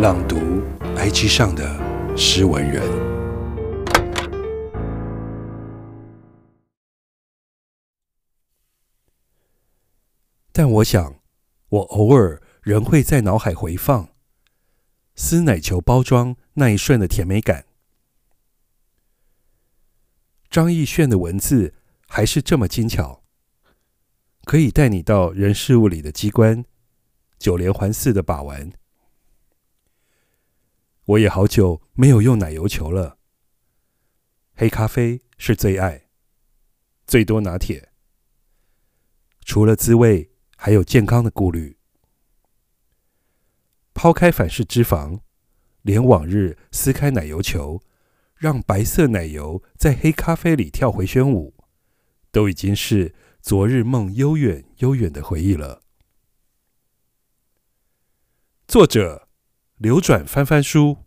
朗读 IG 上的诗文人，但我想，我偶尔仍会在脑海回放撕奶球包装那一瞬的甜美感。张亦绚的文字还是这么精巧，可以带你到人事物里的机关，九连环似的把玩。我也好久没有用奶油球了。黑咖啡是最爱，最多拿铁。除了滋味，还有健康的顾虑。抛开反式脂肪，连往日撕开奶油球，让白色奶油在黑咖啡里跳回旋舞，都已经是昨日梦悠远悠远的回忆了。作者。流转翻翻书。